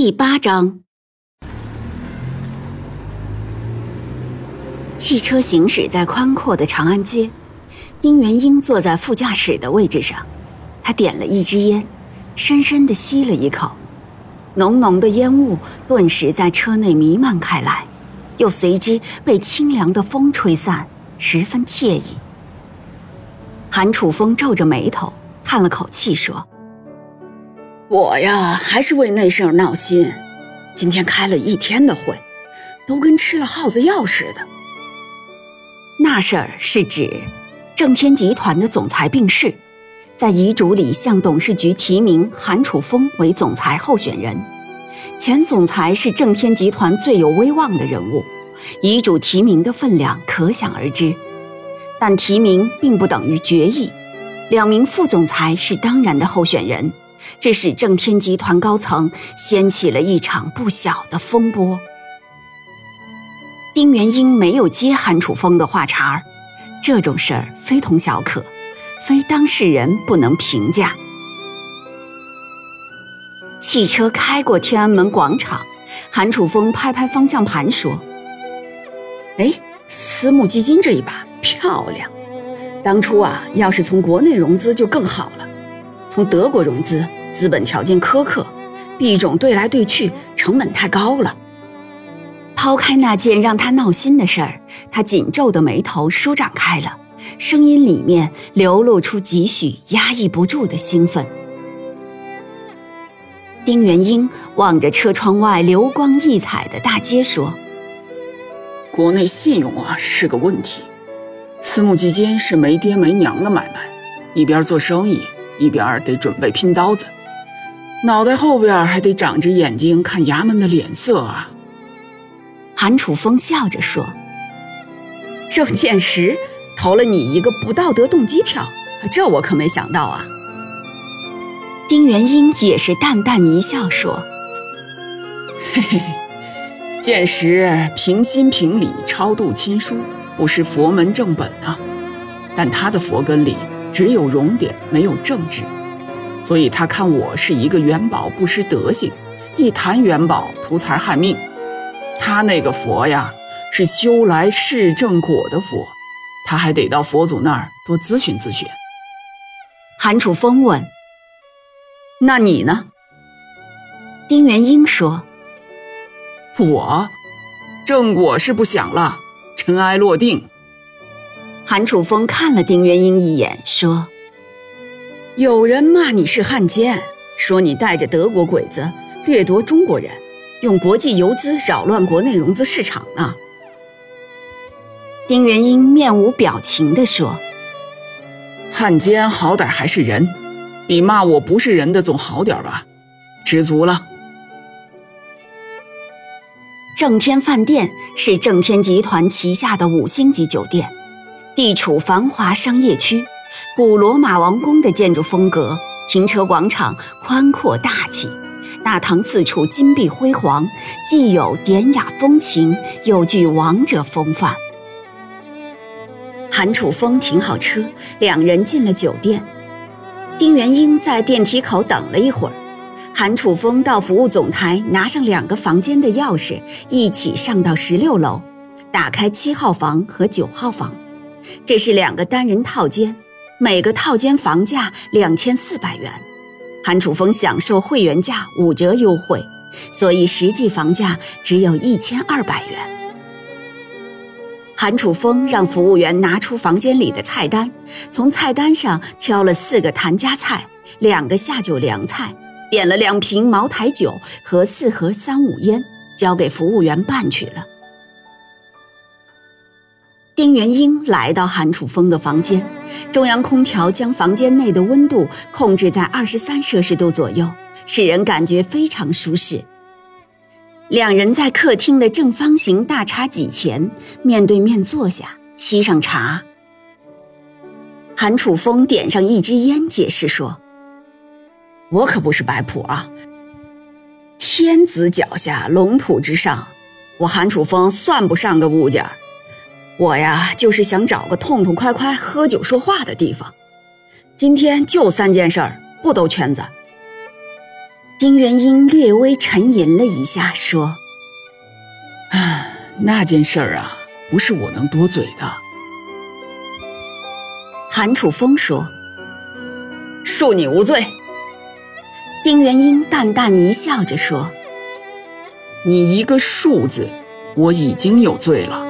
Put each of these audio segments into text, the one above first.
第八章，汽车行驶在宽阔的长安街。丁元英坐在副驾驶的位置上，他点了一支烟，深深地吸了一口，浓浓的烟雾顿时在车内弥漫开来，又随之被清凉的风吹散，十分惬意。韩楚风皱着眉头，叹了口气说。我呀，还是为那事儿闹心。今天开了一天的会，都跟吃了耗子药似的。那事儿是指正天集团的总裁病逝，在遗嘱里向董事局提名韩楚风为总裁候选人。前总裁是正天集团最有威望的人物，遗嘱提名的分量可想而知。但提名并不等于决议，两名副总裁是当然的候选人。这使正天集团高层掀起了一场不小的风波。丁元英没有接韩楚风的话茬儿，这种事儿非同小可，非当事人不能评价。汽车开过天安门广场，韩楚风拍拍方向盘说：“哎，私募基金这一把漂亮。当初啊，要是从国内融资就更好了，从德国融资。”资本条件苛刻，币种兑来兑去成本太高了。抛开那件让他闹心的事儿，他紧皱的眉头舒展开了，声音里面流露出几许压抑不住的兴奋。丁元英望着车窗外流光溢彩的大街说：“国内信用啊是个问题，私募基金是没爹没娘的买卖，一边做生意一边得准备拼刀子。”脑袋后边还得长着眼睛看衙门的脸色啊！韩楚风笑着说：“郑建石投了你一个不道德动机票，这我可没想到啊。”丁元英也是淡淡一笑说：“嘿嘿，建石平心平理，超度亲疏，不失佛门正本啊。但他的佛根里只有熔点，没有正直。”所以他看我是一个元宝不失德行，一谈元宝图财害命。他那个佛呀，是修来世正果的佛，他还得到佛祖那儿多咨询咨询。韩楚风问：“那你呢？”丁元英说：“我正果是不想了，尘埃落定。”韩楚风看了丁元英一眼，说。有人骂你是汉奸，说你带着德国鬼子掠夺中国人，用国际游资扰乱国内融资市场呢。丁元英面无表情地说：“汉奸好歹还是人，比骂我不是人的总好点吧？知足了。”正天饭店是正天集团旗下的五星级酒店，地处繁华商业区。古罗马王宫的建筑风格，停车广场宽阔大气，大堂四处金碧辉煌，既有典雅风情，又具王者风范。韩楚风停好车，两人进了酒店。丁元英在电梯口等了一会儿，韩楚风到服务总台拿上两个房间的钥匙，一起上到十六楼，打开七号房和九号房，这是两个单人套间。每个套间房价两千四百元，韩楚风享受会员价五折优惠，所以实际房价只有一千二百元。韩楚风让服务员拿出房间里的菜单，从菜单上挑了四个谭家菜，两个下酒凉菜，点了两瓶茅台酒和四盒三五烟，交给服务员办去了。丁元英来到韩楚风的房间，中央空调将房间内的温度控制在二十三摄氏度左右，使人感觉非常舒适。两人在客厅的正方形大茶几前面对面坐下，沏上茶。韩楚风点上一支烟，解释说：“我可不是摆谱啊。天子脚下，龙土之上，我韩楚风算不上个物件。我呀，就是想找个痛痛快快喝酒说话的地方。今天就三件事儿，不兜圈子。”丁元英略微沉吟了一下，说：“唉，那件事儿啊，不是我能多嘴的。”韩楚风说：“恕你无罪。”丁元英淡淡一笑着说：“你一个‘恕’字，我已经有罪了。”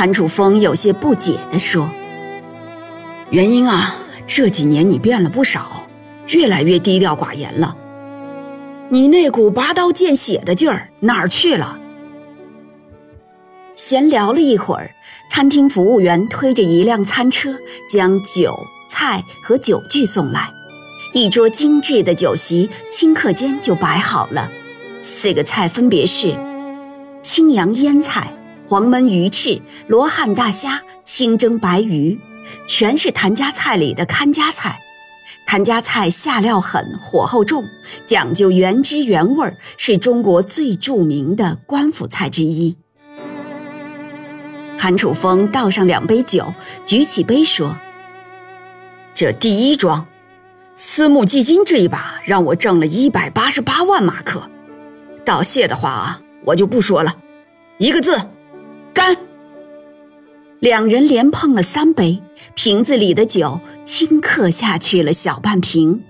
韩楚风有些不解地说：“元英啊，这几年你变了不少，越来越低调寡言了。你那股拔刀见血的劲儿哪儿去了？”闲聊了一会儿。餐厅服务员推着一辆餐车，将酒菜和酒具送来。一桌精致的酒席，顷刻间就摆好了。四个菜分别是青阳腌菜、黄焖鱼翅、罗汉大虾、清蒸白鱼，全是谭家菜里的看家菜。谭家菜下料狠，火候重，讲究原汁原味，是中国最著名的官府菜之一。韩楚风倒上两杯酒，举起杯说：“这第一桩，私募基金这一把让我挣了一百八十八万马克。道谢的话啊，我就不说了，一个字，”两人连碰了三杯，瓶子里的酒顷刻下去了小半瓶。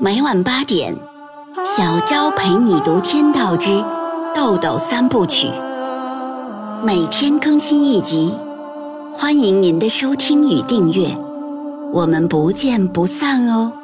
每晚八点，小昭陪你读《天道之豆豆三部曲》，每天更新一集，欢迎您的收听与订阅，我们不见不散哦。